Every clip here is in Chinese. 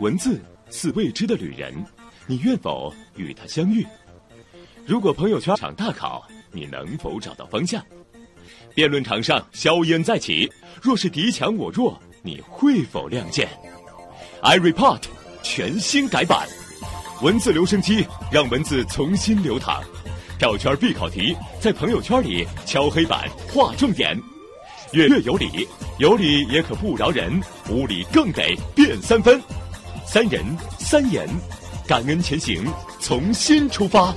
文字似未知的旅人，你愿否与他相遇？如果朋友圈场大考，你能否找到方向？辩论场上硝烟再起，若是敌强我弱，你会否亮剑？iReport 全新改版，文字留声机让文字重新流淌。票圈必考题，在朋友圈里敲黑板划重点。越越有理，有理也可不饶人，无理更得变三分。三人三言，感恩前行，从心出发。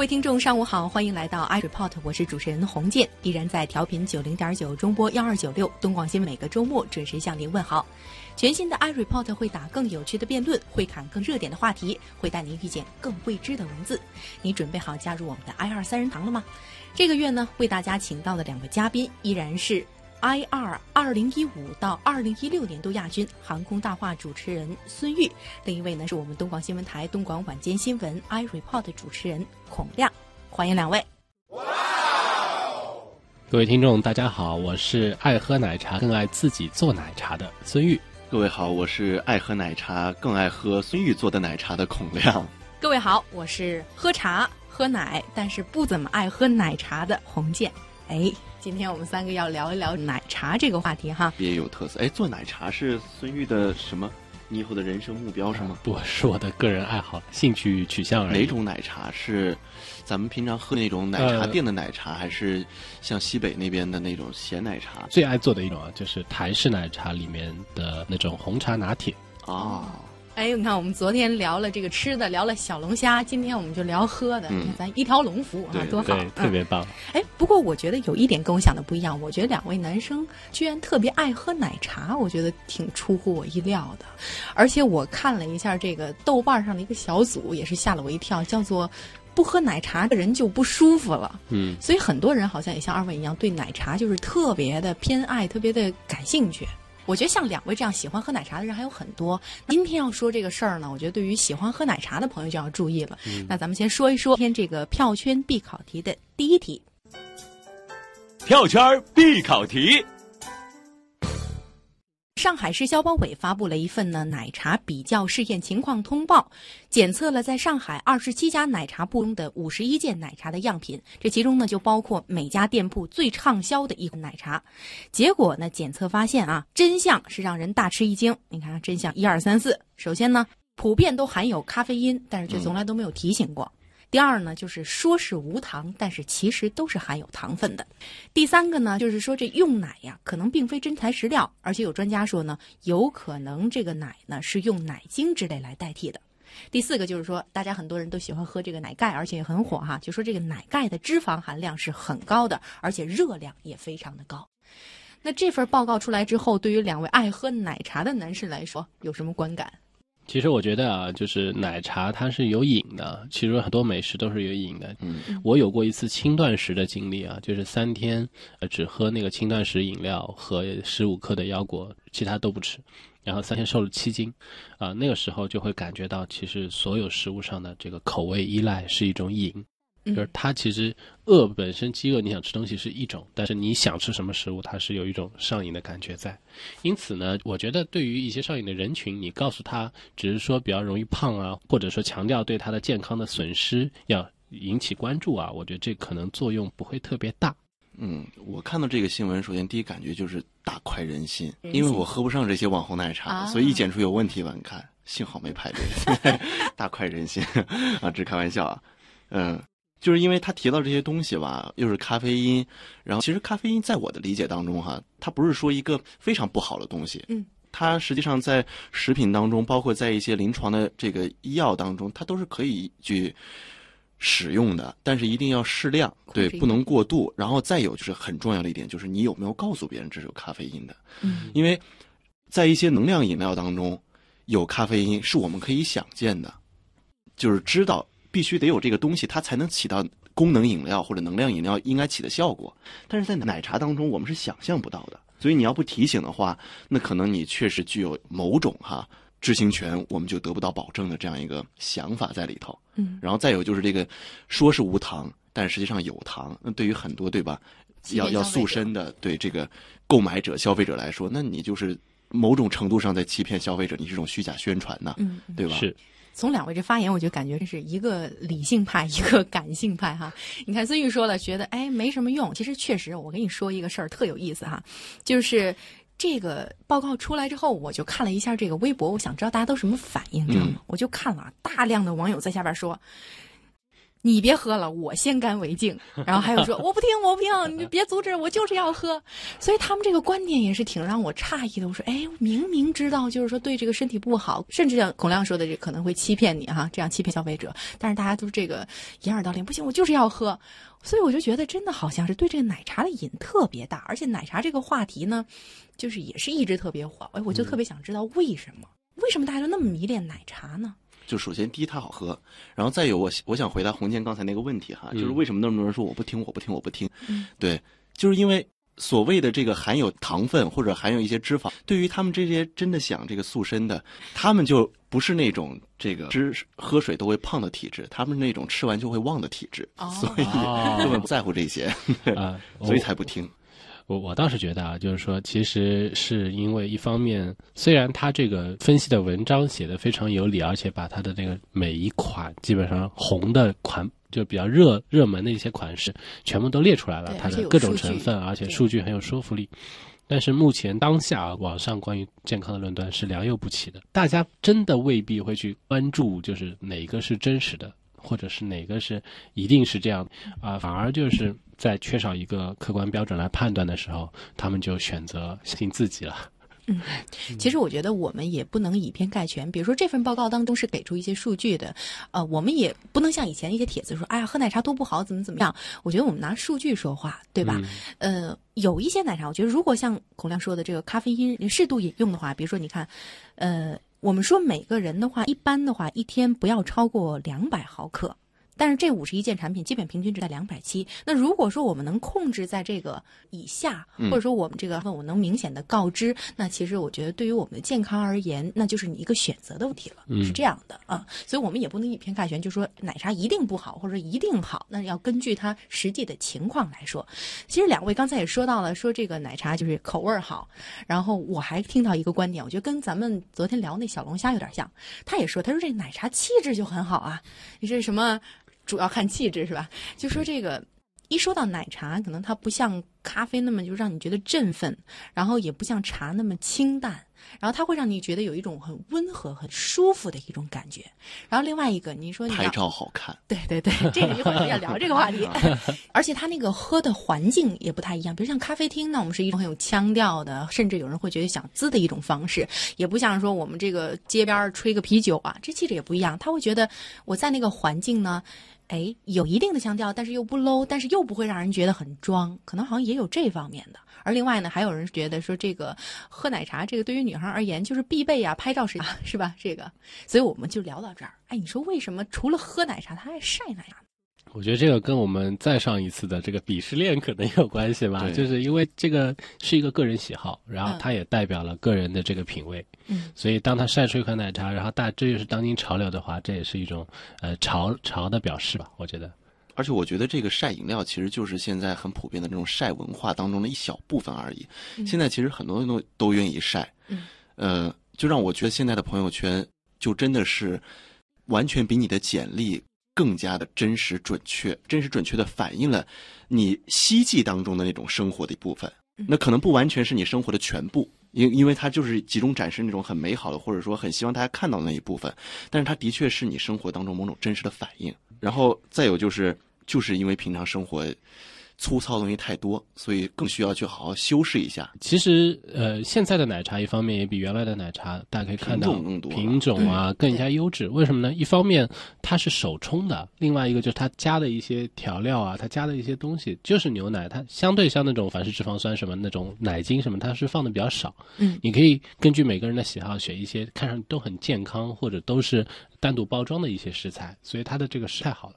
各位听众，上午好，欢迎来到 iReport，我是主持人洪建，依然在调频九零点九中波幺二九六东广新闻，每个周末准时向您问好。全新的 iReport 会打更有趣的辩论，会侃更热点的话题，会带您遇见更未知的文字。你准备好加入我们的 i 二三人堂了吗？这个月呢，为大家请到的两位嘉宾依然是。I 二二零一五到二零一六年度亚军航空大话主持人孙玉，另一位呢是我们东广新闻台东广晚间新闻 I Report 主持人孔亮，欢迎两位。哇！各位听众，大家好，我是爱喝奶茶更爱自己做奶茶的孙玉。各位好，我是爱喝奶茶更爱喝孙玉做的奶茶的孔亮。各位好，我是喝茶喝奶，但是不怎么爱喝奶茶的洪建。哎。今天我们三个要聊一聊奶茶这个话题哈，别有特色。哎，做奶茶是孙玉的什么？你以后的人生目标是吗？不是我的个人爱好、兴趣取向而已。哪种奶茶是咱们平常喝那种奶茶店的奶茶，还是像西北那边的那种咸奶茶？最爱做的一种啊，就是台式奶茶里面的那种红茶拿铁啊。哎，你看，我们昨天聊了这个吃的，聊了小龙虾，今天我们就聊喝的，咱一条龙服务啊，多好，特别棒。哎，不过我觉得有一点跟我想的不一样，我觉得两位男生居然特别爱喝奶茶，我觉得挺出乎我意料的。而且我看了一下这个豆瓣上的一个小组，也是吓了我一跳，叫做“不喝奶茶的人就不舒服了”。嗯，所以很多人好像也像二位一样，对奶茶就是特别的偏爱，特别的感兴趣。我觉得像两位这样喜欢喝奶茶的人还有很多。今天要说这个事儿呢，我觉得对于喜欢喝奶茶的朋友就要注意了。那咱们先说一说今天这个票圈必考题的第一题。票圈必考题。上海市消保委发布了一份呢奶茶比较试验情况通报，检测了在上海二十七家奶茶铺中的五十一件奶茶的样品，这其中呢就包括每家店铺最畅销的一款奶茶。结果呢检测发现啊，真相是让人大吃一惊。你看真相一二三四，首先呢普遍都含有咖啡因，但是却从来都没有提醒过。第二呢，就是说是无糖，但是其实都是含有糖分的。第三个呢，就是说这用奶呀，可能并非真材实料，而且有专家说呢，有可能这个奶呢是用奶精之类来代替的。第四个就是说，大家很多人都喜欢喝这个奶盖，而且也很火哈，就说这个奶盖的脂肪含量是很高的，而且热量也非常的高。那这份报告出来之后，对于两位爱喝奶茶的男士来说，有什么观感？其实我觉得啊，就是奶茶它是有瘾的，其实很多美食都是有瘾的。嗯，我有过一次轻断食的经历啊，就是三天呃只喝那个轻断食饮料和十五克的腰果，其他都不吃，然后三天瘦了七斤，啊，那个时候就会感觉到，其实所有食物上的这个口味依赖是一种瘾。就是它其实饿本身饥饿，你想吃东西是一种，但是你想吃什么食物，它是有一种上瘾的感觉在。因此呢，我觉得对于一些上瘾的人群，你告诉他只是说比较容易胖啊，或者说强调对他的健康的损失要引起关注啊，我觉得这可能作用不会特别大。嗯，我看到这个新闻，首先第一感觉就是大快人心，因为我喝不上这些网红奶茶，所以一检出有问题吧？你看，幸好没排队，大快人心啊，这开玩笑啊，嗯。就是因为他提到这些东西吧，又是咖啡因，然后其实咖啡因在我的理解当中哈，它不是说一个非常不好的东西，嗯，它实际上在食品当中，包括在一些临床的这个医药当中，它都是可以去使用的，但是一定要适量，对，不能过度。然后再有就是很重要的一点，就是你有没有告诉别人这是有咖啡因的，嗯，因为在一些能量饮料当中有咖啡因是我们可以想见的，就是知道。必须得有这个东西，它才能起到功能饮料或者能量饮料应该起的效果。但是在奶茶当中，我们是想象不到的。所以你要不提醒的话，那可能你确实具有某种哈知情权我们就得不到保证的这样一个想法在里头。嗯，然后再有就是这个说是无糖，但实际上有糖。那对于很多对吧，要要塑身的对这个购买者消费者来说，那你就是某种程度上在欺骗消费者，你是种虚假宣传呐，嗯，对吧？是。从两位这发言，我就感觉这是一个理性派，一个感性派哈。你看孙玉说了，觉得哎没什么用。其实确实，我跟你说一个事儿特有意思哈，就是这个报告出来之后，我就看了一下这个微博，我想知道大家都什么反应，你知道吗？我就看了大量的网友在下边说。你别喝了，我先干为敬。然后还有说 我不听，我不听，你别阻止，我就是要喝。所以他们这个观点也是挺让我诧异的。我说，哎，明明知道就是说对这个身体不好，甚至像孔亮说的，这可能会欺骗你哈，这样欺骗消费者。但是大家都是这个掩耳盗铃，不行，我就是要喝。所以我就觉得真的好像是对这个奶茶的瘾特别大，而且奶茶这个话题呢，就是也是一直特别火。哎，我就特别想知道为什么，为什么大家都那么迷恋奶茶呢？就首先第一它好喝，然后再有我我想回答洪建刚才那个问题哈，就是为什么那么多人说我不听我不听我不听？对，就是因为所谓的这个含有糖分或者含有一些脂肪，对于他们这些真的想这个塑身的，他们就不是那种这个吃喝水都会胖的体质，他们是那种吃完就会忘的体质，所以根本 不在乎这些啊，所以才不听。我我倒是觉得啊，就是说，其实是因为一方面，虽然他这个分析的文章写的非常有理，而且把他的那个每一款基本上红的款，就比较热热门的一些款式，全部都列出来了，它的各种成分，而且数据很有说服力。但是目前当下网上关于健康的论断是良莠不齐的，大家真的未必会去关注，就是哪个是真实的。或者是哪个是一定是这样啊？反而就是在缺少一个客观标准来判断的时候，他们就选择信自己了。嗯，其实我觉得我们也不能以偏概全。比如说这份报告当中是给出一些数据的，呃，我们也不能像以前一些帖子说，哎呀，喝奶茶多不好，怎么怎么样。我觉得我们拿数据说话，对吧？呃，有一些奶茶，我觉得如果像孔亮说的这个咖啡因适度饮用的话，比如说你看，呃。我们说每个人的话，一般的话，一天不要超过两百毫克。但是这五十一件产品基本平均值在两百七。那如果说我们能控制在这个以下，或者说我们这个我能明显的告知，那其实我觉得对于我们的健康而言，那就是你一个选择的问题了，是这样的啊。所以我们也不能以偏概全，就说奶茶一定不好，或者一定好，那要根据它实际的情况来说。其实两位刚才也说到了，说这个奶茶就是口味好。然后我还听到一个观点，我觉得跟咱们昨天聊那小龙虾有点像。他也说，他说这奶茶气质就很好啊，你这什么？主要看气质是吧？就说这个，一说到奶茶，可能它不像咖啡那么就让你觉得振奋，然后也不像茶那么清淡，然后它会让你觉得有一种很温和、很舒服的一种感觉。然后另外一个，你说你拍照好看，对对对，这个一会儿要聊这个话题。而且它那个喝的环境也不太一样，比如像咖啡厅，那我们是一种很有腔调的，甚至有人会觉得想滋的一种方式，也不像说我们这个街边吹个啤酒啊，这气质也不一样。他会觉得我在那个环境呢。哎，有一定的腔调，但是又不 low，但是又不会让人觉得很装，可能好像也有这方面的。而另外呢，还有人觉得说这个喝奶茶，这个对于女孩而言就是必备啊，拍照时 是吧？这个，所以我们就聊到这儿。哎，你说为什么除了喝奶茶，她还晒奶茶？我觉得这个跟我们再上一次的这个鄙视链可能有关系吧，就是因为这个是一个个人喜好，然后它也代表了个人的这个品味，嗯，所以当他晒出一款奶茶，然后大这就是当今潮流的话，这也是一种呃潮潮的表示吧，我觉得。而且我觉得这个晒饮料其实就是现在很普遍的这种晒文化当中的一小部分而已。现在其实很多人都都愿意晒，嗯，呃，就让我觉得现在的朋友圈就真的是完全比你的简历。更加的真实准确，真实准确的反映了你希冀当中的那种生活的一部分。那可能不完全是你生活的全部，因因为它就是集中展示那种很美好的，或者说很希望大家看到的那一部分。但是它的确是你生活当中某种真实的反应。然后再有就是，就是因为平常生活。粗糙的东西太多，所以更需要去好好修饰一下。其实，呃，现在的奶茶一方面也比原来的奶茶，大家可以看到品种更多，品种啊更加优质。为什么呢？一方面它是手冲的，另外一个就是它加的一些调料啊，它加的一些东西就是牛奶，它相对像那种反式脂肪酸什么那种奶精什么，它是放的比较少。嗯，你可以根据每个人的喜好选一些看上去都很健康或者都是。单独包装的一些食材，所以它的这个是太好了。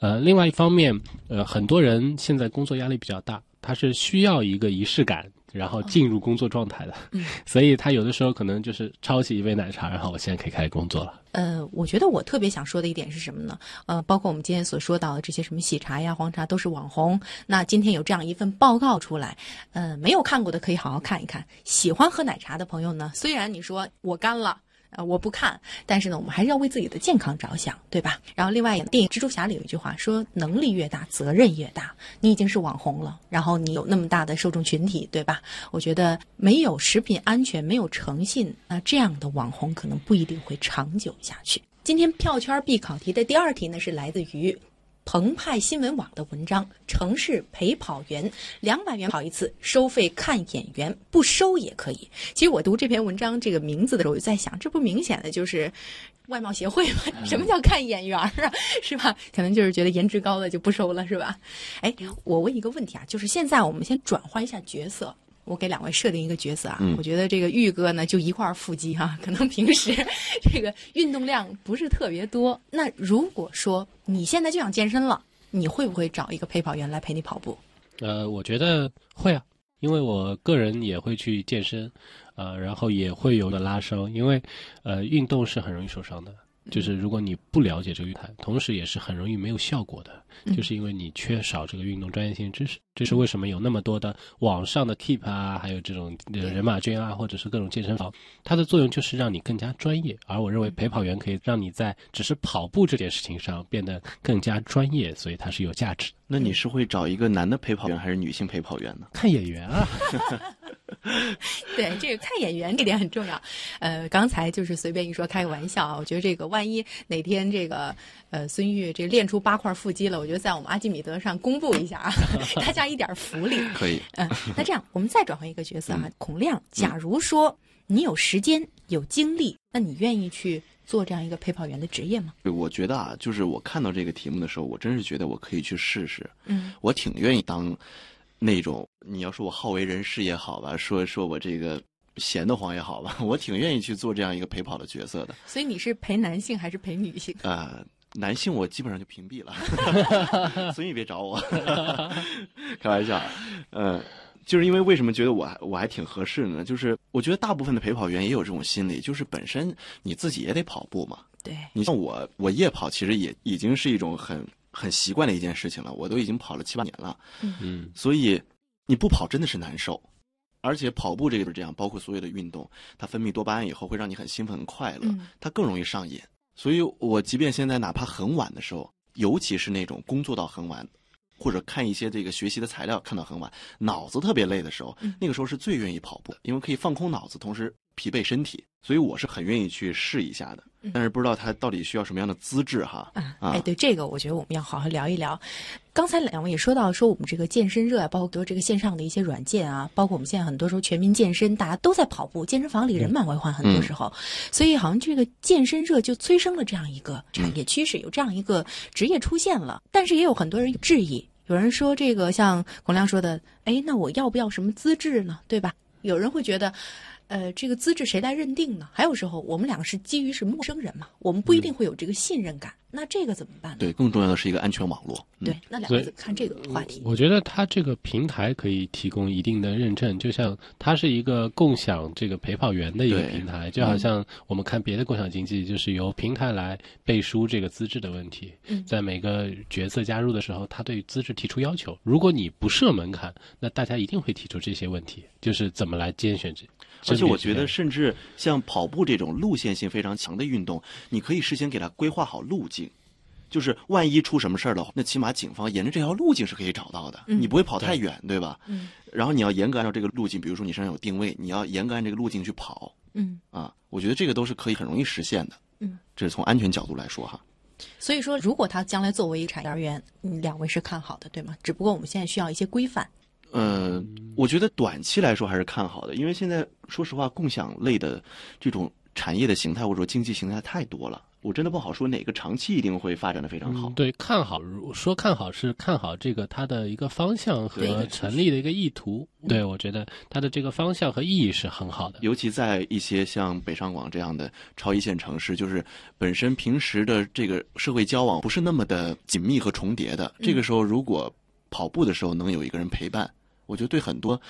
呃，另外一方面，呃，很多人现在工作压力比较大，他是需要一个仪式感。然后进入工作状态的。嗯，所以他有的时候可能就是抄起一杯奶茶，然后我现在可以开始工作了。呃，我觉得我特别想说的一点是什么呢？呃，包括我们今天所说到的这些什么喜茶呀、黄茶都是网红。那今天有这样一份报告出来，呃，没有看过的可以好好看一看。喜欢喝奶茶的朋友呢，虽然你说我干了。呃，我不看，但是呢，我们还是要为自己的健康着想，对吧？然后另外，电影《蜘蛛侠》里有一句话说：“能力越大，责任越大。”你已经是网红了，然后你有那么大的受众群体，对吧？我觉得没有食品安全，没有诚信，那这样的网红可能不一定会长久下去。今天票圈必考题的第二题呢，是来自于。澎湃新闻网的文章：城市陪跑员两百元跑一次，收费看眼缘，不收也可以。其实我读这篇文章这个名字的时候，我就在想，这不明显的就是外貌协会吗？什么叫看眼缘啊？是吧？可能就是觉得颜值高的就不收了，是吧？哎，我问一个问题啊，就是现在我们先转换一下角色。我给两位设定一个角色啊，我觉得这个玉哥呢就一块腹肌哈，可能平时这个运动量不是特别多。那如果说你现在就想健身了，你会不会找一个陪跑员来陪你跑步？呃，我觉得会啊，因为我个人也会去健身，呃，然后也会有的拉伤，因为呃运动是很容易受伤的。就是如果你不了解这个运动，同时也是很容易没有效果的，就是因为你缺少这个运动专业性知识。这是为什么有那么多的网上的 Keep 啊，还有这种人马圈啊，或者是各种健身房，它的作用就是让你更加专业。而我认为陪跑员可以让你在只是跑步这件事情上变得更加专业，所以它是有价值。那你是会找一个男的陪跑员还是女性陪跑员呢？看演员啊。对，这个看演员这点很重要。呃，刚才就是随便一说，开个玩笑啊。我觉得这个万一哪天这个呃孙玉这练出八块腹肌了，我觉得在我们阿基米德上公布一下啊，大家一点福利。可以。嗯，那这样我们再转换一个角色啊，孔亮。假如说你有时间有精力，那你愿意去做这样一个陪跑员的职业吗？我觉得啊，就是我看到这个题目的时候，我真是觉得我可以去试试。嗯，我挺愿意当。那种你要说我好为人师也好吧，说说我这个闲得慌也好吧，我挺愿意去做这样一个陪跑的角色的。所以你是陪男性还是陪女性？啊，男性我基本上就屏蔽了，所以别找我。开玩笑，嗯，就是因为为什么觉得我还我还挺合适呢？就是我觉得大部分的陪跑员也有这种心理，就是本身你自己也得跑步嘛。对，你像我，我夜跑其实也已经是一种很。很习惯的一件事情了，我都已经跑了七八年了，嗯，所以你不跑真的是难受，而且跑步这个是这样，包括所有的运动，它分泌多巴胺以后会让你很兴奋、很快乐，它更容易上瘾。所以我即便现在哪怕很晚的时候，尤其是那种工作到很晚，或者看一些这个学习的材料看到很晚，脑子特别累的时候，那个时候是最愿意跑步，因为可以放空脑子，同时疲惫身体。所以我是很愿意去试一下的，但是不知道他到底需要什么样的资质哈。啊，哎，对这个，我觉得我们要好好聊一聊。刚才两位也说到，说我们这个健身热啊，包括这个线上的一些软件啊，包括我们现在很多时候全民健身，大家都在跑步，健身房里人满为患，很多时候，所以好像这个健身热就催生了这样一个产业趋势，有这样一个职业出现了。但是也有很多人质疑，有人说这个像孔亮说的，哎，那我要不要什么资质呢？对吧？有人会觉得。呃，这个资质谁来认定呢？还有时候我们两个是基于是陌生人嘛，我们不一定会有这个信任感。那这个怎么办呢？对，更重要的是一个安全网络。对，那两个看这个话题。我觉得它这个平台可以提供一定的认证，就像它是一个共享这个陪跑员的一个平台，就好像我们看别的共享经济，就是由平台来背书这个资质的问题。在每个角色加入的时候，他对资质提出要求。如果你不设门槛，那大家一定会提出这些问题，就是怎么来监选这。而且我觉得，甚至像跑步这种路线性非常强的运动，你可以事先给他规划好路径，就是万一出什么事儿的话，那起码警方沿着这条路径是可以找到的。你不会跑太远，对吧？嗯。然后你要严格按照这个路径，比如说你身上有定位，你要严格按这个路径去跑。嗯。啊，我觉得这个都是可以很容易实现的。嗯。这是从安全角度来说哈。所以说，如果他将来作为一个产业园，两位是看好的，对吗？只不过我们现在需要一些规范。嗯，我觉得短期来说还是看好的，因为现在说实话，共享类的这种产业的形态或者说经济形态太多了。我真的不好说哪个长期一定会发展的非常好。对，看好说看好是看好这个它的一个方向和成立的一个意图。对，我觉得它的这个方向和意义是很好的。尤其在一些像北上广这样的超一线城市，就是本身平时的这个社会交往不是那么的紧密和重叠的。这个时候，如果跑步的时候能有一个人陪伴。我觉得对很多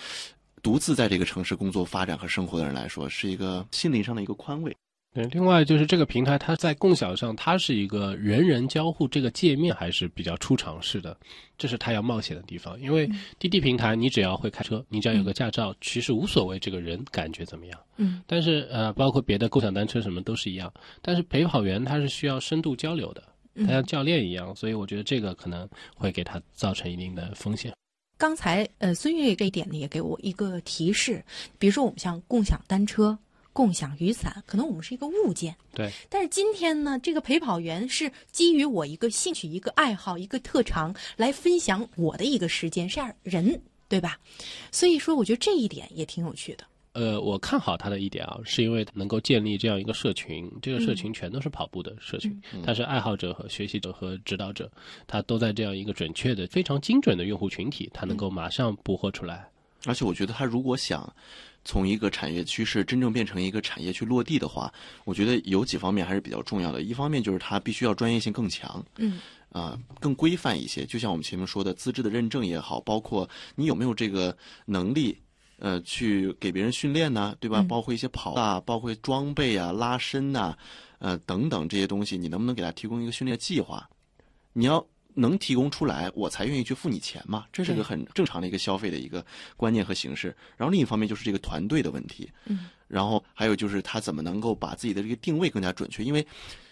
独自在这个城市工作、发展和生活的人来说，是一个心灵上的一个宽慰。对，另外就是这个平台，它在共享上，它是一个人人交互，这个界面还是比较初尝试的，这是它要冒险的地方。因为滴滴平台，你只要会开车，你只要有个驾照，其实无所谓这个人感觉怎么样。嗯。但是呃，包括别的共享单车什么都是一样，但是陪跑员他是需要深度交流的，他像教练一样，所以我觉得这个可能会给他造成一定的风险。刚才呃，孙悦这一点呢，也给我一个提示，比如说我们像共享单车。共享雨伞，可能我们是一个物件，对。但是今天呢，这个陪跑员是基于我一个兴趣、一个爱好、一个特长来分享我的一个时间，是样人，对吧？所以说，我觉得这一点也挺有趣的。呃，我看好他的一点啊，是因为能够建立这样一个社群，这个社群全都是跑步的社群，它是爱好者和学习者和指导者，他都在这样一个准确的、非常精准的用户群体，他能够马上捕获出来。而且，我觉得他如果想。从一个产业趋势真正变成一个产业去落地的话，我觉得有几方面还是比较重要的。一方面就是它必须要专业性更强，嗯，啊，更规范一些。就像我们前面说的，资质的认证也好，包括你有没有这个能力，呃，去给别人训练呢，对吧？包括一些跑啊，包括装备啊、拉伸呐，呃，等等这些东西，你能不能给他提供一个训练计划？你要。能提供出来，我才愿意去付你钱嘛，这是个很正常的一个消费的一个观念和形式。然后另一方面就是这个团队的问题，嗯，然后还有就是他怎么能够把自己的这个定位更加准确？因为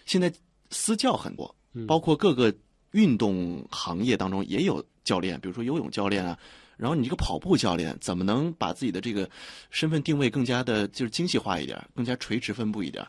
现在私教很多，包括各个运动行业当中也有教练，比如说游泳教练啊。然后你这个跑步教练怎么能把自己的这个身份定位更加的就是精细化一点，更加垂直分布一点？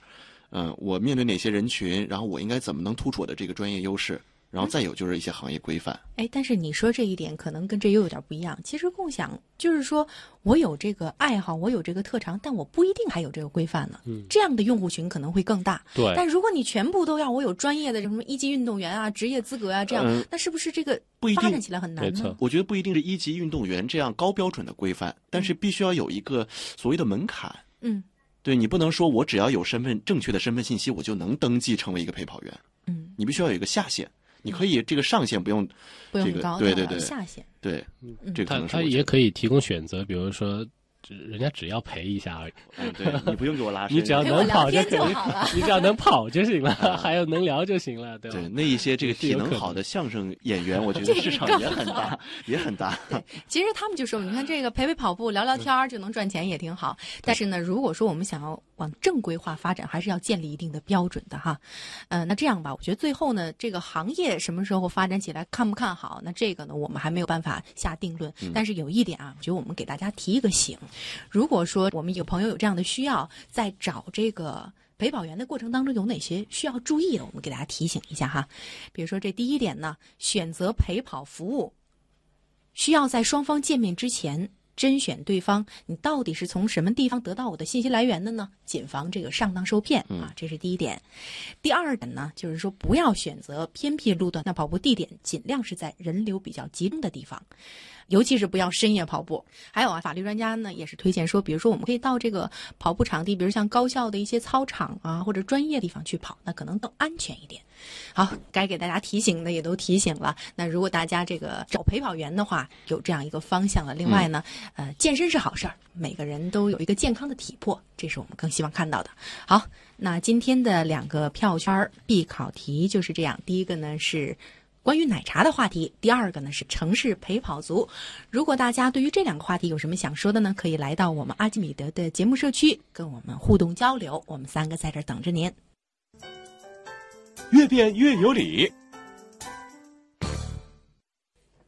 嗯，我面对哪些人群，然后我应该怎么能突出我的这个专业优势？然后再有就是一些行业规范。哎，但是你说这一点可能跟这又有点不一样。其实共享就是说我有这个爱好，我有这个特长，但我不一定还有这个规范呢。嗯，这样的用户群可能会更大。对。但如果你全部都要我有专业的什么一级运动员啊、职业资格啊，这样，那是不是这个发展起来很难呢？我觉得不一定是一级运动员这样高标准的规范，但是必须要有一个所谓的门槛。嗯，对你不能说我只要有身份正确的身份信息，我就能登记成为一个陪跑员。嗯，你必须要有一个下限。你可以这个上限不用，不用高，对对对，下限对，这可能他也可以提供选择，比如说。人家只要陪一下而已，对你不用给我拉伸，你只要能跑就可以，你只要能跑就行了，还有能聊就行了，对吧？对，那一些这个 体能好的相声演员，我觉得市场也很大，也很大。其实他们就说，你看这个陪陪跑步、聊聊天儿就能赚钱，也挺好。但是呢，如果说我们想要往正规化发展，还是要建立一定的标准的哈。呃，那这样吧，我觉得最后呢，这个行业什么时候发展起来，看不看好？那这个呢，我们还没有办法下定论。但是有一点啊，我觉得我们给大家提一个醒。如果说我们有朋友有这样的需要，在找这个陪跑员的过程当中，有哪些需要注意的？我们给大家提醒一下哈。比如说，这第一点呢，选择陪跑服务，需要在双方见面之前甄选对方，你到底是从什么地方得到我的信息来源的呢？谨防这个上当受骗啊，这是第一点。第二点呢，就是说不要选择偏僻路段，那跑步地点尽量是在人流比较集中的地方。尤其是不要深夜跑步。还有啊，法律专家呢也是推荐说，比如说我们可以到这个跑步场地，比如像高校的一些操场啊，或者专业地方去跑，那可能更安全一点。好，该给大家提醒的也都提醒了。那如果大家这个找陪跑员的话，有这样一个方向了。另外呢，呃，健身是好事儿，每个人都有一个健康的体魄，这是我们更希望看到的。好，那今天的两个票圈必考题就是这样。第一个呢是。关于奶茶的话题，第二个呢是城市陪跑族。如果大家对于这两个话题有什么想说的呢？可以来到我们阿基米德的节目社区跟我们互动交流。我们三个在这等着您。越变越有理。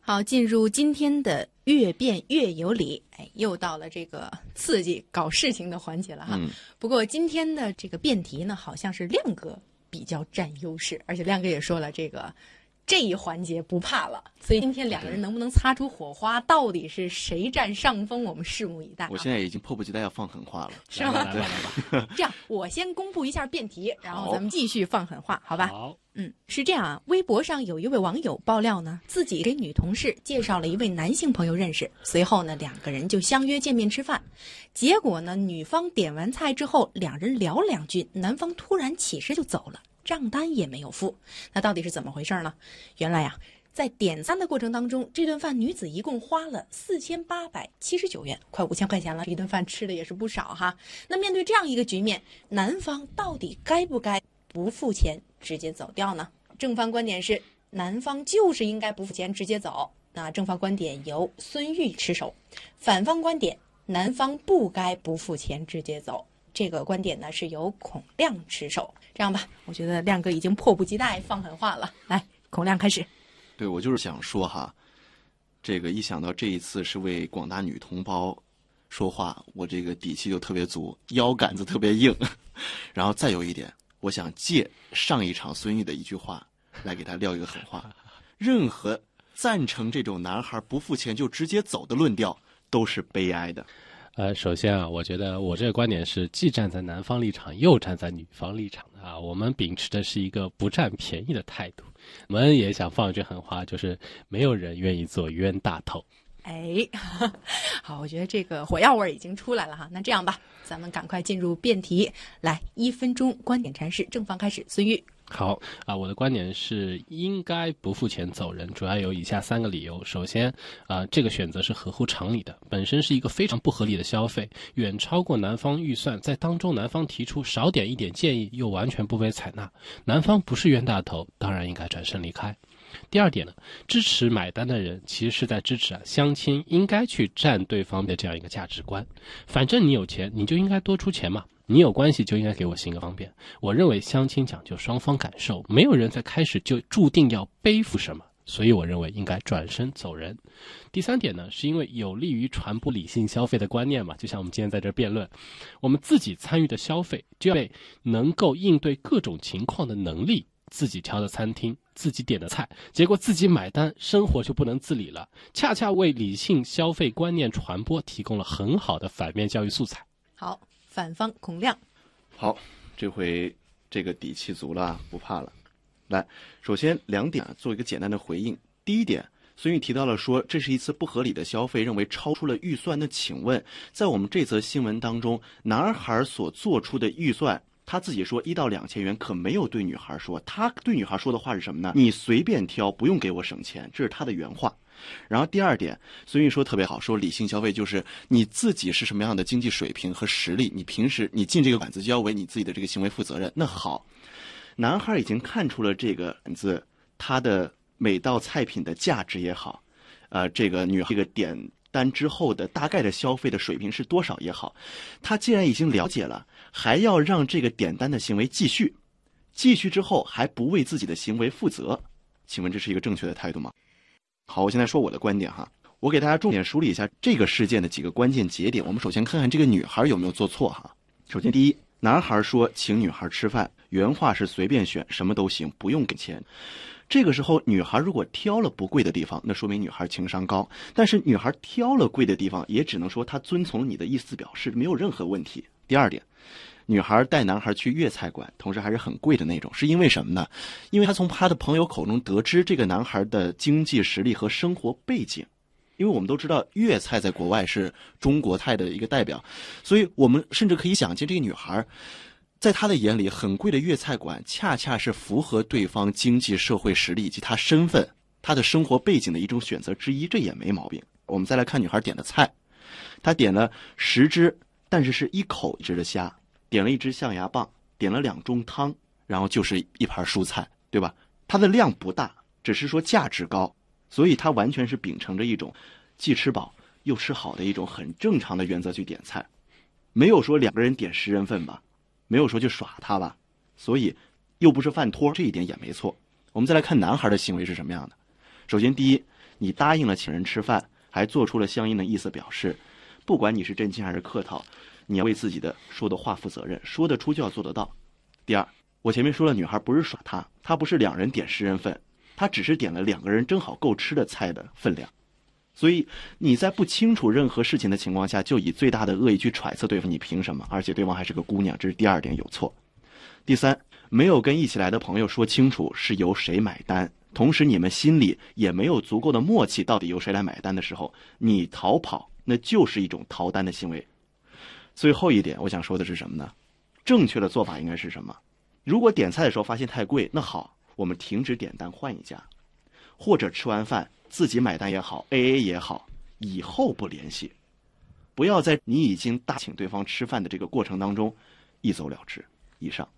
好，进入今天的越变越有理。哎，又到了这个刺激搞事情的环节了哈。不过今天的这个辩题呢，好像是亮哥比较占优势，而且亮哥也说了这个。这一环节不怕了，所以今天两个人能不能擦出火花，到底是谁占上风？我们拭目以待。我现在已经迫不及待要放狠话了，是吗？这样，我先公布一下辩题，然后咱们继续放狠话，好吧？好，嗯，是这样啊。微博上有一位网友爆料呢，自己给女同事介绍了一位男性朋友认识，随后呢，两个人就相约见面吃饭。结果呢，女方点完菜之后，两人聊两句，男方突然起身就走了。账单也没有付，那到底是怎么回事呢？原来呀，在点餐的过程当中，这顿饭女子一共花了四千八百七十九元，快五千块钱了，一顿饭吃的也是不少哈。那面对这样一个局面，男方到底该不该不付钱直接走掉呢？正方观点是男方就是应该不付钱直接走。那正方观点由孙玉持守，反方观点男方不该不付钱直接走。这个观点呢是由孔亮持守。这样吧，我觉得亮哥已经迫不及待放狠话了。来，孔亮开始。对，我就是想说哈，这个一想到这一次是为广大女同胞说话，我这个底气就特别足，腰杆子特别硬。然后再有一点，我想借上一场孙玉的一句话来给他撂一个狠话：任何。赞成这种男孩不付钱就直接走的论调都是悲哀的。呃，首先啊，我觉得我这个观点是既站在男方立场又站在女方立场的啊。我们秉持的是一个不占便宜的态度。我们也想放一句狠话，就是没有人愿意做冤大头。哎，好，我觉得这个火药味已经出来了哈。那这样吧，咱们赶快进入辩题，来一分钟观点阐释，正方开始，孙玉。好啊，我的观点是应该不付钱走人，主要有以下三个理由。首先，啊，这个选择是合乎常理的，本身是一个非常不合理的消费，远超过男方预算，在当中男方提出少点一点建议，又完全不被采纳，男方不是冤大头，当然应该转身离开。第二点呢，支持买单的人其实是在支持啊，相亲应该去占对方的这样一个价值观，反正你有钱，你就应该多出钱嘛。你有关系就应该给我行个方便。我认为相亲讲究双方感受，没有人在开始就注定要背负什么，所以我认为应该转身走人。第三点呢，是因为有利于传播理性消费的观念嘛，就像我们今天在这辩论，我们自己参与的消费就要能够应对各种情况的能力，自己挑的餐厅，自己点的菜，结果自己买单，生活就不能自理了，恰恰为理性消费观念传播提供了很好的反面教育素材。好。反方孔亮，好，这回这个底气足了，不怕了。来，首先两点啊做一个简单的回应。第一点，孙玉提到了说这是一次不合理的消费，认为超出了预算。那请问，在我们这则新闻当中，男孩所做出的预算，他自己说一到两千元，可没有对女孩说。他对女孩说的话是什么呢？你随便挑，不用给我省钱，这是他的原话。然后第二点，孙玉说特别好，说理性消费就是你自己是什么样的经济水平和实力，你平时你进这个馆子就要为你自己的这个行为负责任。那好，男孩已经看出了这个馆子他的每道菜品的价值也好，呃，这个女这个点单之后的大概的消费的水平是多少也好，他既然已经了解了，还要让这个点单的行为继续，继续之后还不为自己的行为负责，请问这是一个正确的态度吗？好，我现在说我的观点哈。我给大家重点梳理一下这个事件的几个关键节点。我们首先看看这个女孩有没有做错哈。首先，第一，男孩说请女孩吃饭，原话是随便选，什么都行，不用给钱。这个时候，女孩如果挑了不贵的地方，那说明女孩情商高。但是，女孩挑了贵的地方，也只能说她遵从你的意思表示，没有任何问题。第二点。女孩带男孩去粤菜馆，同时还是很贵的那种，是因为什么呢？因为她从她的朋友口中得知这个男孩的经济实力和生活背景。因为我们都知道粤菜在国外是中国菜的一个代表，所以我们甚至可以想见，这个女孩在他的眼里，很贵的粤菜馆恰恰是符合对方经济社会实力以及他身份、他的生活背景的一种选择之一，这也没毛病。我们再来看女孩点的菜，她点了十只，但是是一口一只的虾。点了一只象牙棒，点了两盅汤，然后就是一盘蔬菜，对吧？它的量不大，只是说价值高，所以它完全是秉承着一种既吃饱又吃好的一种很正常的原则去点菜，没有说两个人点十人份吧，没有说去耍他吧，所以又不是饭托，这一点也没错。我们再来看男孩的行为是什么样的。首先，第一，你答应了请人吃饭，还做出了相应的意思表示，不管你是真心还是客套。你要为自己的说的话负责任，说得出就要做得到。第二，我前面说了，女孩不是耍他，他不是两人点十人份，他只是点了两个人正好够吃的菜的分量。所以你在不清楚任何事情的情况下，就以最大的恶意去揣测对方，你凭什么？而且对方还是个姑娘，这是第二点有错。第三，没有跟一起来的朋友说清楚是由谁买单，同时你们心里也没有足够的默契，到底由谁来买单的时候，你逃跑，那就是一种逃单的行为。最后一点，我想说的是什么呢？正确的做法应该是什么？如果点菜的时候发现太贵，那好，我们停止点单，换一家。或者吃完饭自己买单也好，A A 也好，以后不联系，不要在你已经大请对方吃饭的这个过程当中一走了之。以上，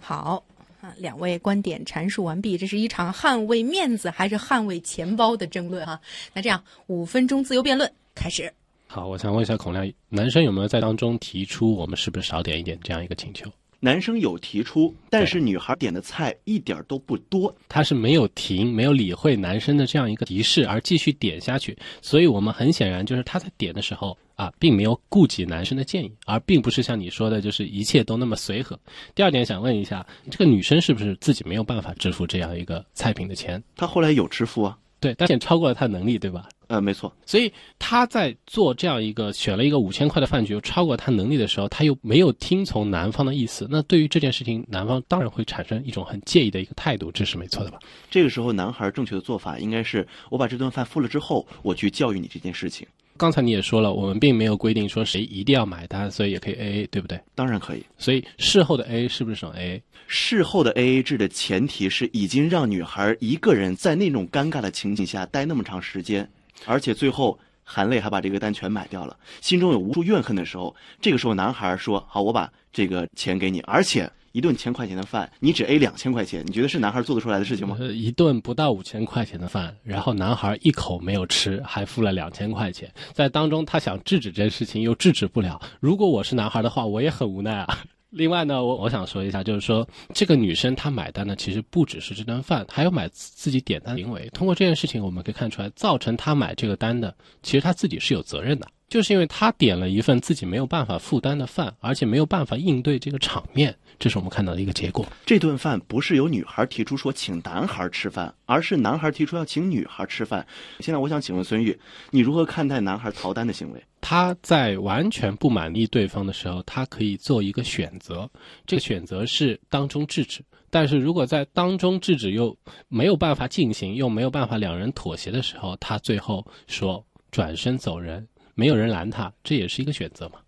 好啊，两位观点阐述完毕，这是一场捍卫面子还是捍卫钱包的争论哈。那这样，五分钟自由辩论开始。好，我想问一下孔亮，男生有没有在当中提出我们是不是少点一点这样一个请求？男生有提出，但是女孩点的菜一点都不多，他是没有停，没有理会男生的这样一个提示而继续点下去，所以我们很显然就是他在点的时候啊，并没有顾及男生的建议，而并不是像你说的，就是一切都那么随和。第二点想问一下，这个女生是不是自己没有办法支付这样一个菜品的钱？她后来有支付啊，对，但超过了她能力，对吧？呃，没错，所以他在做这样一个选了一个五千块的饭局，又超过他能力的时候，他又没有听从男方的意思。那对于这件事情，男方当然会产生一种很介意的一个态度，这是没错的吧？这个时候，男孩正确的做法应该是：我把这顿饭付了之后，我去教育你这件事情。刚才你也说了，我们并没有规定说谁一定要买单，所以也可以 A A，对不对？当然可以。所以事后的 A A 是不是省 A A？事后的 A A 制的前提是已经让女孩一个人在那种尴尬的情景下待那么长时间。而且最后含泪还把这个单全买掉了，心中有无数怨恨的时候，这个时候男孩说：“好，我把这个钱给你，而且一顿千块钱的饭，你只 A 两千块钱，你觉得是男孩做得出来的事情吗？”一顿不到五千块钱的饭，然后男孩一口没有吃，还付了两千块钱，在当中他想制止这件事情又制止不了。如果我是男孩的话，我也很无奈啊。另外呢，我我想说一下，就是说这个女生她买单呢，其实不只是这顿饭，还有买自己点单的行为。通过这件事情，我们可以看出来，造成她买这个单的，其实她自己是有责任的，就是因为他点了一份自己没有办法负担的饭，而且没有办法应对这个场面。这是我们看到的一个结果。这顿饭不是由女孩提出说请男孩吃饭，而是男孩提出要请女孩吃饭。现在我想请问孙玉，你如何看待男孩逃单的行为？他在完全不满意对方的时候，他可以做一个选择，这个选择是当中制止。但是如果在当中制止又没有办法进行，又没有办法两人妥协的时候，他最后说转身走人，没有人拦他，这也是一个选择嘛？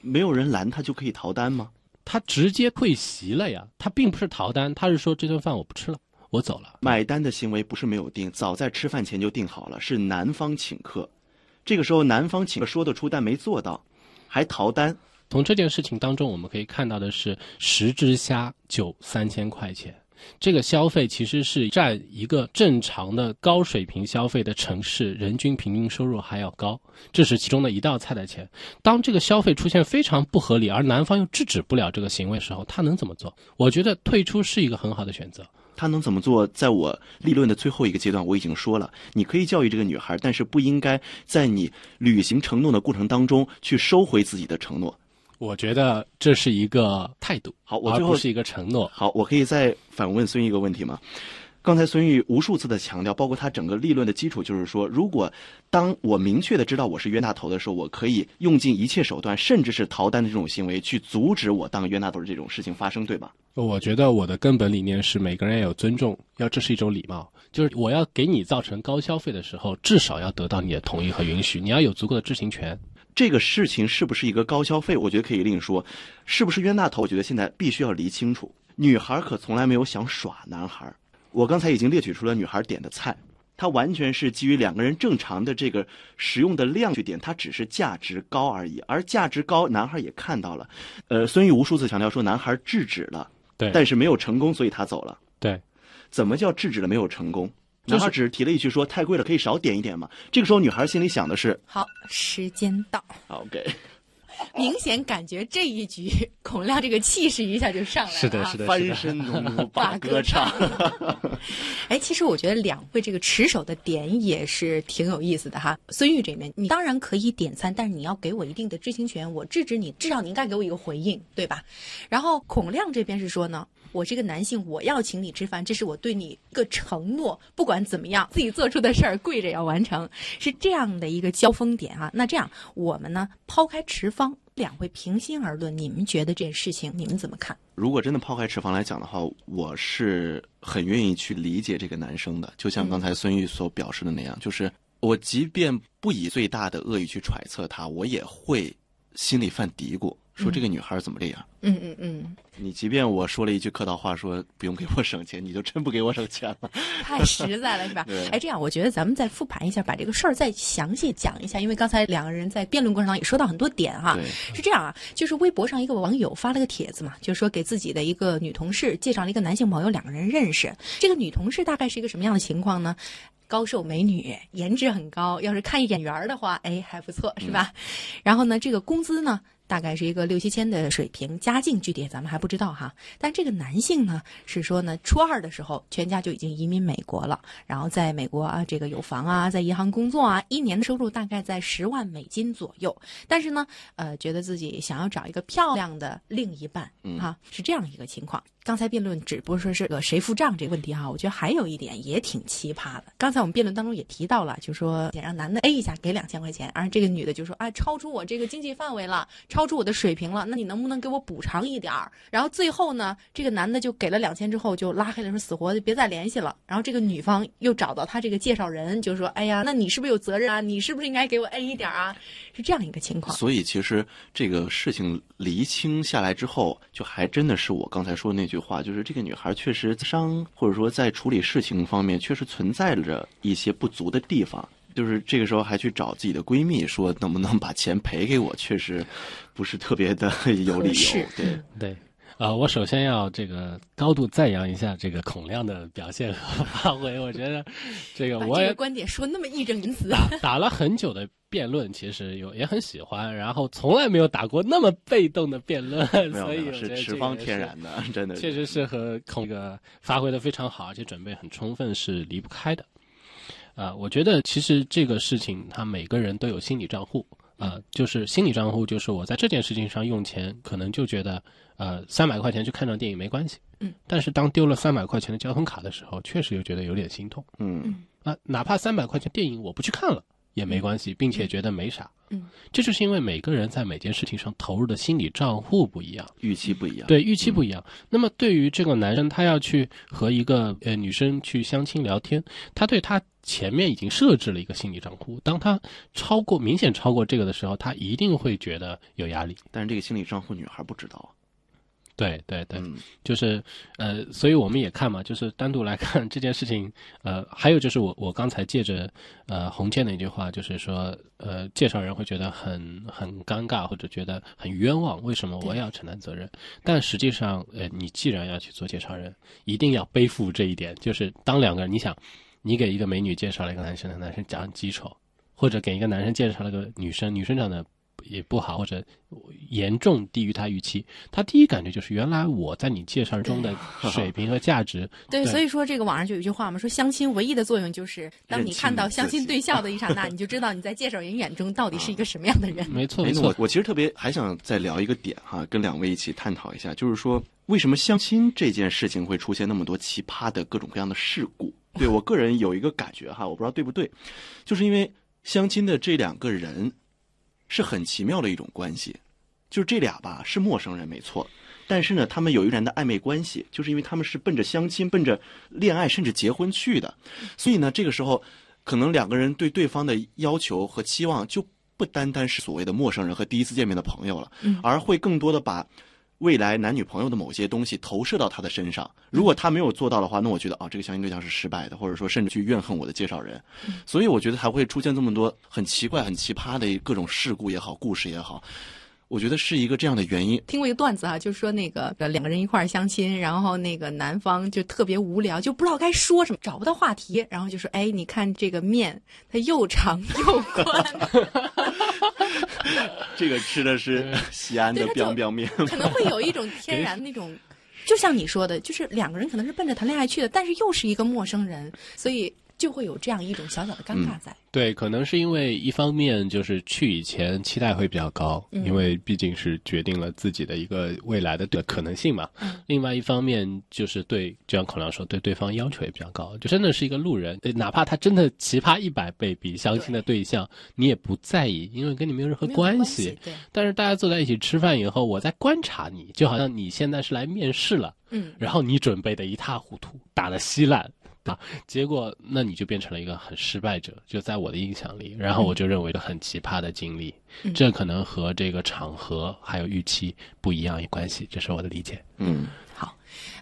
没有人拦他就可以逃单吗？他直接退席了呀，他并不是逃单，他是说这顿饭我不吃了，我走了。买单的行为不是没有定，早在吃饭前就定好了，是男方请客。这个时候男方请客说得出，但没做到，还逃单。从这件事情当中，我们可以看到的是十只虾就三千块钱。这个消费其实是占一个正常的高水平消费的城市人均平均收入还要高，这是其中的一道菜的钱。当这个消费出现非常不合理，而男方又制止不了这个行为的时候，他能怎么做？我觉得退出是一个很好的选择。他能怎么做？在我立论的最后一个阶段，我已经说了，你可以教育这个女孩，但是不应该在你履行承诺的过程当中去收回自己的承诺。我觉得这是一个态度，好，我最后是一个承诺。好，我可以再反问孙玉一个问题吗？刚才孙玉无数次的强调，包括他整个立论的基础，就是说，如果当我明确的知道我是冤大头的时候，我可以用尽一切手段，甚至是逃单的这种行为，去阻止我当冤大头的这种事情发生，对吧？我觉得我的根本理念是，每个人要有尊重，要这是一种礼貌。就是我要给你造成高消费的时候，至少要得到你的同意和允许，你要有足够的知情权。这个事情是不是一个高消费？我觉得可以另说。是不是冤大头？我觉得现在必须要理清楚。女孩可从来没有想耍男孩。我刚才已经列举出了女孩点的菜，她完全是基于两个人正常的这个使用的量去点，它只是价值高而已。而价值高，男孩也看到了。呃，孙玉无数次强调说男孩制止了，对，但是没有成功，所以他走了。对，怎么叫制止了没有成功？男孩只是提了一句说太贵了，可以少点一点嘛。这个时候女孩心里想的是：好，时间到。OK。明显感觉这一局孔亮这个气势一下就上来了，是的，是的，翻身农奴 把歌唱。哎，其实我觉得两位这个持守的点也是挺有意思的哈。孙玉这边，你当然可以点餐，但是你要给我一定的知情权，我制止你，至少你应该给我一个回应，对吧？然后孔亮这边是说呢，我这个男性，我要请你吃饭，这是我对你一个承诺，不管怎么样，自己做出的事儿跪着要完成，是这样的一个交锋点啊。那这样，我们呢，抛开持方。两位平心而论，你们觉得这件事情你们怎么看？如果真的抛开持方来讲的话，我是很愿意去理解这个男生的。就像刚才孙玉所表示的那样，就是我即便不以最大的恶意去揣测他，我也会心里犯嘀咕。说这个女孩怎么这样？嗯嗯嗯，你即便我说了一句客套话，说不用给我省钱，你就真不给我省钱了？太实在了，是吧？哎，这样我觉得咱们再复盘一下，把这个事儿再详细讲一下，因为刚才两个人在辩论过程当中也说到很多点哈。是这样啊，就是微博上一个网友发了个帖子嘛，就是说给自己的一个女同事介绍了一个男性朋友，两个人认识。这个女同事大概是一个什么样的情况呢？高瘦美女，颜值很高，要是看一眼缘的话，哎，还不错，是吧？然后呢，这个工资呢？大概是一个六七千的水平，家境具体咱们还不知道哈。但这个男性呢，是说呢，初二的时候全家就已经移民美国了，然后在美国啊，这个有房啊，在银行工作啊，一年的收入大概在十万美金左右。但是呢，呃，觉得自己想要找一个漂亮的另一半，哈，是这样一个情况。刚才辩论只不过说是个谁付账这个问题哈，我觉得还有一点也挺奇葩的。刚才我们辩论当中也提到了，就说想让男的 A 一下给两千块钱，而这个女的就说啊，超出我这个经济范围了。超出我的水平了，那你能不能给我补偿一点儿？然后最后呢，这个男的就给了两千之后就拉黑了，说死活就别再联系了。然后这个女方又找到他这个介绍人，就说：“哎呀，那你是不是有责任啊？你是不是应该给我 A 一点啊？”是这样一个情况。所以其实这个事情厘清下来之后，就还真的是我刚才说的那句话，就是这个女孩确实伤，或者说在处理事情方面确实存在着一些不足的地方。就是这个时候还去找自己的闺蜜说能不能把钱赔给我，确实不是特别的有理由。对对，呃，我首先要这个高度赞扬一下这个孔亮的表现和发挥。我觉得这个我也观点说那么义正言辞，打了很久的辩论，其实有也很喜欢，然后从来没有打过那么被动的辩论，所以是持方天然的，真的确实是和孔个发挥的非常好，而且准备很充分，是离不开的。啊，我觉得其实这个事情，他每个人都有心理账户啊，就是心理账户，就是我在这件事情上用钱，可能就觉得，呃，三百块钱去看场电影没关系，嗯，但是当丢了三百块钱的交通卡的时候，确实又觉得有点心痛，嗯，啊，哪怕三百块钱电影我不去看了也没关系，并且觉得没啥，嗯，这就是因为每个人在每件事情上投入的心理账户不一样，预期不一样，对，预期不一样。那么对于这个男生，他要去和一个呃女生去相亲聊天，他对他。前面已经设置了一个心理账户，当他超过明显超过这个的时候，他一定会觉得有压力。但是这个心理账户女孩不知道。对对对，就是呃，所以我们也看嘛，就是单独来看这件事情。呃，还有就是我我刚才借着呃洪建的一句话，就是说呃介绍人会觉得很很尴尬或者觉得很冤枉，为什么我也要承担责任？但实际上，呃，你既然要去做介绍人，一定要背负这一点，就是当两个人，你想。你给一个美女介绍了一个男生，男生长得极丑，或者给一个男生介绍了个女生，女生长得也不好，或者严重低于他预期，他第一感觉就是原来我在你介绍中的水平和价值。对，所以说这个网上就有一句话嘛，说相亲唯一的作用就是当你看到相亲对象的一刹 那，你就知道你在介绍人眼中到底是一个什么样的人。没错，没错。我我其实特别还想再聊一个点哈，跟两位一起探讨一下，就是说为什么相亲这件事情会出现那么多奇葩的各种各样的事故。对我个人有一个感觉哈，我不知道对不对，就是因为相亲的这两个人是很奇妙的一种关系，就是这俩吧是陌生人没错，但是呢，他们有一然的暧昧关系，就是因为他们是奔着相亲、奔着恋爱甚至结婚去的，所以呢，这个时候可能两个人对对方的要求和期望就不单单是所谓的陌生人和第一次见面的朋友了，而会更多的把。未来男女朋友的某些东西投射到他的身上，如果他没有做到的话，那我觉得啊，这个相亲对象是失败的，或者说甚至去怨恨我的介绍人。所以我觉得还会出现这么多很奇怪、很奇葩的各种事故也好，故事也好。我觉得是一个这样的原因。听过一个段子啊，就是说那个两个人一块儿相亲，然后那个男方就特别无聊，就不知道该说什么，找不到话题，然后就说：“哎，你看这个面，它又长又宽。” 这个吃的是西安的 biang biang 面，可能会有一种天然那种，就像你说的，就是两个人可能是奔着谈恋爱去的，但是又是一个陌生人，所以。就会有这样一种小小的尴尬在。对，可能是因为一方面就是去以前期待会比较高，因为毕竟是决定了自己的一个未来的可能性嘛。另外一方面就是对，就像孔亮说，对对方要求也比较高，就真的是一个路人，哪怕他真的奇葩一百倍比相亲的对象，你也不在意，因为跟你没有任何关系。对。但是大家坐在一起吃饭以后，我在观察你，就好像你现在是来面试了，嗯，然后你准备的一塌糊涂，打的稀烂。啊，结果那你就变成了一个很失败者，就在我的印象里，然后我就认为很奇葩的经历，这可能和这个场合还有预期不一样有关系，这是我的理解。嗯，好，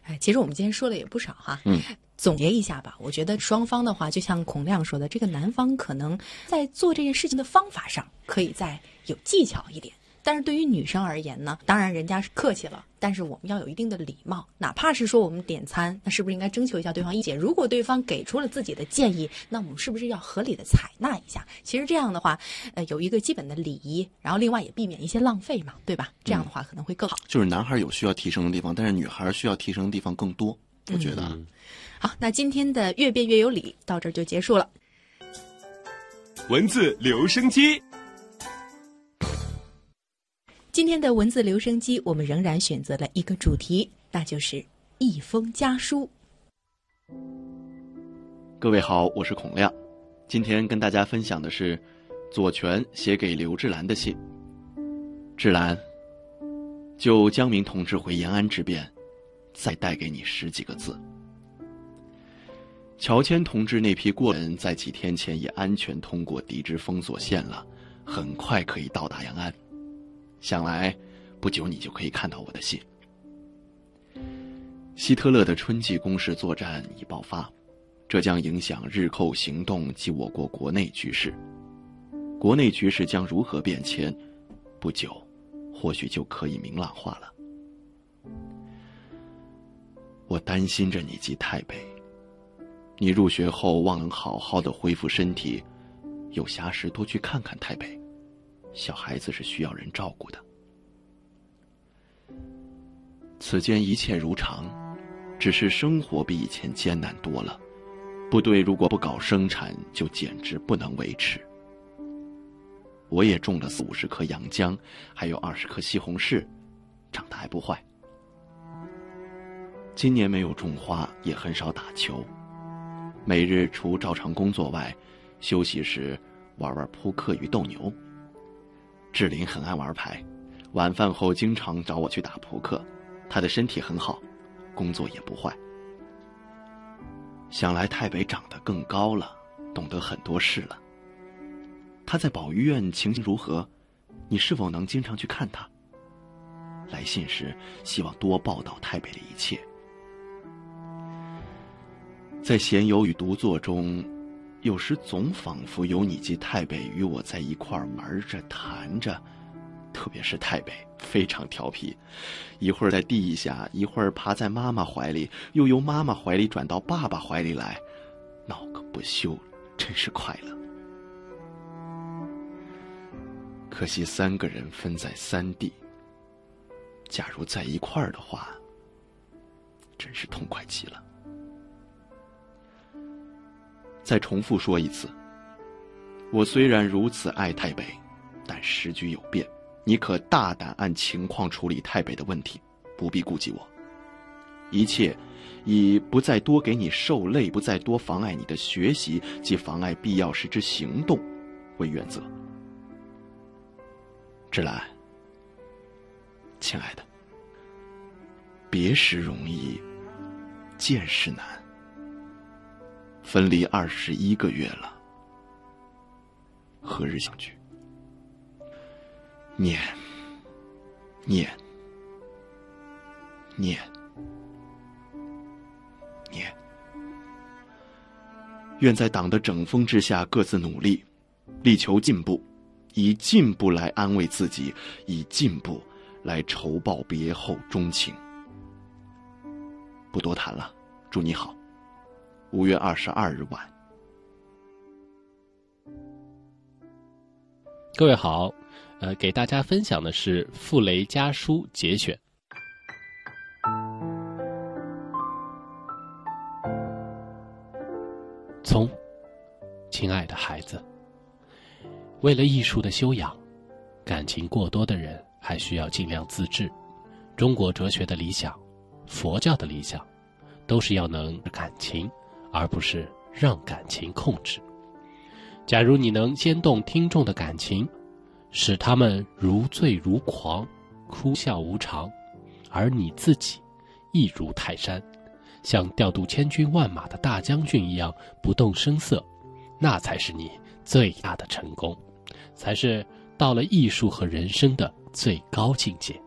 哎，其实我们今天说的也不少哈，嗯，总结一下吧，我觉得双方的话，就像孔亮说的，这个男方可能在做这件事情的方法上可以再有技巧一点。但是对于女生而言呢，当然人家是客气了，但是我们要有一定的礼貌，哪怕是说我们点餐，那是不是应该征求一下对方意见？如果对方给出了自己的建议，那我们是不是要合理的采纳一下？其实这样的话，呃，有一个基本的礼仪，然后另外也避免一些浪费嘛，对吧？这样的话可能会更好。就是男孩有需要提升的地方，但是女孩需要提升的地方更多，我觉得。好，那今天的越变越有理到这儿就结束了。文字留声机。今天的文字留声机，我们仍然选择了一个主题，那就是一封家书。各位好，我是孔亮，今天跟大家分享的是左权写给刘志兰的信。志兰，就江明同志回延安之变，再带给你十几个字。乔迁同志那批过人，在几天前也安全通过敌之封锁线了，很快可以到达延安。想来，不久你就可以看到我的信。希特勒的春季攻势作战已爆发，这将影响日寇行动及我国国内局势。国内局势将如何变迁？不久，或许就可以明朗化了。我担心着你及太北。你入学后望能好好的恢复身体，有暇时多去看看太北。小孩子是需要人照顾的。此间一切如常，只是生活比以前艰难多了。部队如果不搞生产，就简直不能维持。我也种了四五十棵洋姜，还有二十棵西红柿，长得还不坏。今年没有种花，也很少打球，每日除照常工作外，休息时玩玩扑克与斗牛。志林很爱玩牌，晚饭后经常找我去打扑克。他的身体很好，工作也不坏。想来太北长得更高了，懂得很多事了。他在保育院情形如何？你是否能经常去看他？来信时希望多报道太北的一切。在闲游与独坐中。有时总仿佛有你及太北与我在一块玩着谈着，特别是太北非常调皮，一会儿在地下，一会儿爬在妈妈怀里，又由妈妈怀里转到爸爸怀里来，闹个不休，真是快乐。可惜三个人分在三地，假如在一块儿的话，真是痛快极了。再重复说一次，我虽然如此爱太北，但时局有变，你可大胆按情况处理太北的问题，不必顾及我。一切以不再多给你受累，不再多妨碍你的学习及妨碍必要时之行动为原则。芷兰，亲爱的，别时容易，见时难。分离二十一个月了，何日相聚？念，念，念，念。愿在党的整风之下，各自努力，力求进步，以进步来安慰自己，以进步来酬报别后钟情。不多谈了，祝你好。五月二十二日晚，各位好，呃，给大家分享的是《傅雷家书》节选。从，亲爱的孩子，为了艺术的修养，感情过多的人还需要尽量自制。中国哲学的理想，佛教的理想，都是要能感情。而不是让感情控制。假如你能牵动听众的感情，使他们如醉如狂，哭笑无常，而你自己亦如泰山，像调度千军万马的大将军一样不动声色，那才是你最大的成功，才是到了艺术和人生的最高境界。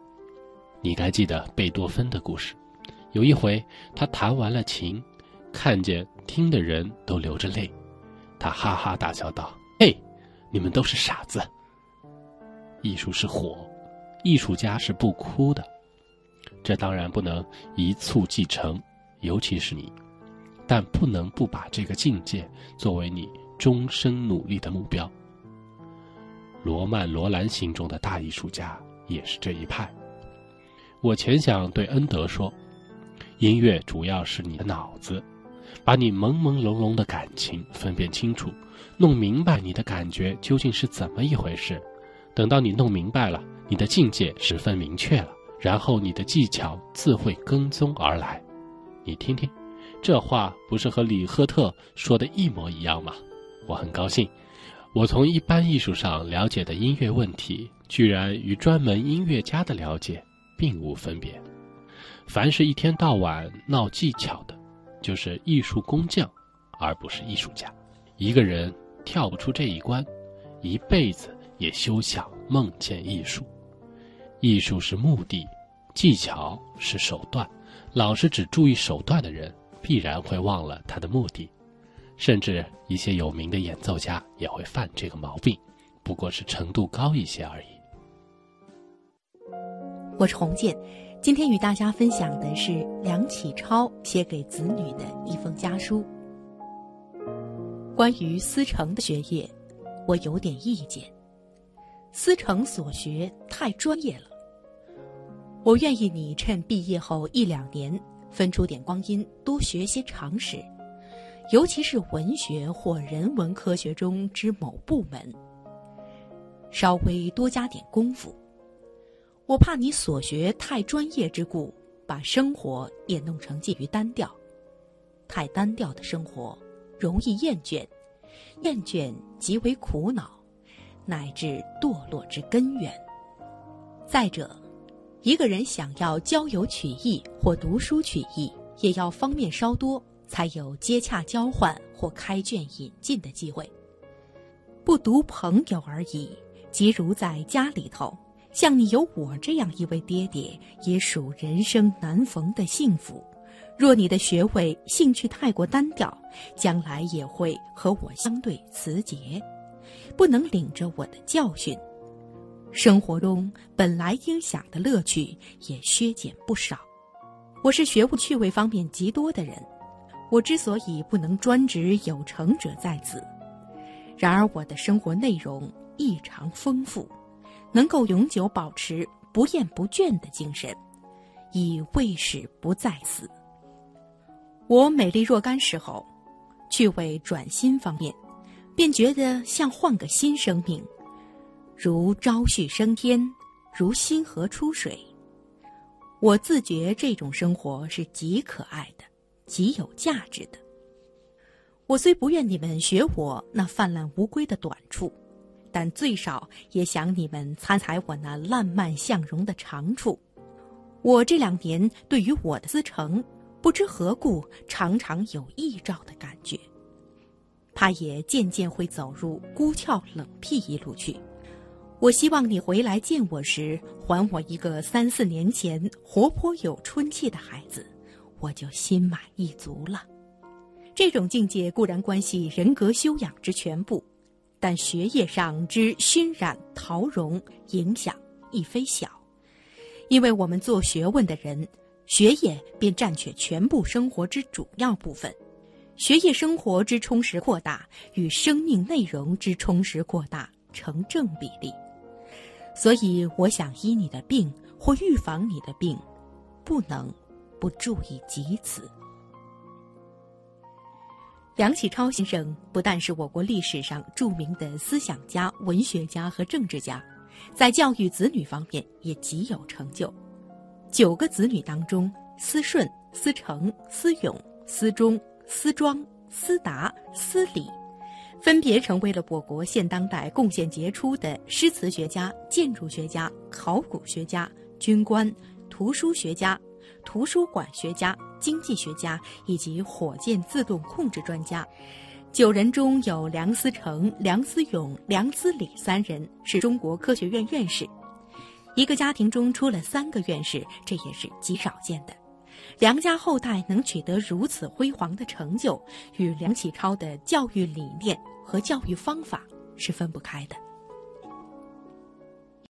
你该记得贝多芬的故事，有一回他弹完了琴，看见听的人都流着泪，他哈哈大笑道：“嘿，你们都是傻子。艺术是火，艺术家是不哭的。”这当然不能一蹴即成，尤其是你，但不能不把这个境界作为你终身努力的目标。罗曼·罗兰心中的大艺术家也是这一派。我前想对恩德说：“音乐主要是你的脑子，把你朦朦胧胧的感情分辨清楚，弄明白你的感觉究竟是怎么一回事。等到你弄明白了，你的境界十分明确了。”然后你的技巧自会跟踪而来，你听听，这话不是和李赫特说的一模一样吗？我很高兴，我从一般艺术上了解的音乐问题，居然与专门音乐家的了解并无分别。凡是一天到晚闹技巧的，就是艺术工匠，而不是艺术家。一个人跳不出这一关，一辈子也休想梦见艺术。艺术是目的，技巧是手段。老是只注意手段的人，必然会忘了他的目的。甚至一些有名的演奏家也会犯这个毛病，不过是程度高一些而已。我是洪建，今天与大家分享的是梁启超写给子女的一封家书。关于思成的学业，我有点意见。思成所学太专业了。我愿意你趁毕业后一两年，分出点光阴多学些常识，尤其是文学或人文科学中之某部门，稍微多加点功夫。我怕你所学太专业之故，把生活也弄成介于单调。太单调的生活容易厌倦，厌倦即为苦恼，乃至堕落之根源。再者。一个人想要交友取义或读书取义，也要方面稍多，才有接洽交换或开卷引进的机会。不独朋友而已，即如在家里头，像你有我这样一位爹爹，也属人生难逢的幸福。若你的学位兴趣太过单调，将来也会和我相对辞节，不能领着我的教训。生活中本来应享的乐趣也削减不少。我是学务趣味方面极多的人，我之所以不能专职有成者在此。然而我的生活内容异常丰富，能够永久保持不厌不倦的精神，以未始不再死。我美丽若干时候，趣味转心方面，便觉得像换个新生命。如朝旭升天，如星河出水。我自觉这种生活是极可爱的，极有价值的。我虽不愿你们学我那泛滥无归的短处，但最少也想你们参采我那烂漫向荣的长处。我这两年对于我的思成，不知何故常常有异兆的感觉，怕也渐渐会走入孤峭冷僻一路去。我希望你回来见我时，还我一个三四年前活泼有春气的孩子，我就心满意足了。这种境界固然关系人格修养之全部，但学业上之熏染陶融影响亦非小。因为我们做学问的人，学业便占据全部生活之主要部分，学业生活之充实扩大与生命内容之充实扩大成正比例。所以，我想医你的病或预防你的病，不能不注意及此。梁启超先生不但是我国历史上著名的思想家、文学家和政治家，在教育子女方面也极有成就。九个子女当中，思顺、思成、思永、思忠、思庄、思达、思礼。分别成为了我国现当代贡献杰出的诗词学家、建筑学家、考古学家、军官、图书学家、图书馆学家、经济学家以及火箭自动控制专家。九人中有梁思成、梁思永、梁思礼三人是中国科学院院士。一个家庭中出了三个院士，这也是极少见的。梁家后代能取得如此辉煌的成就，与梁启超的教育理念和教育方法是分不开的。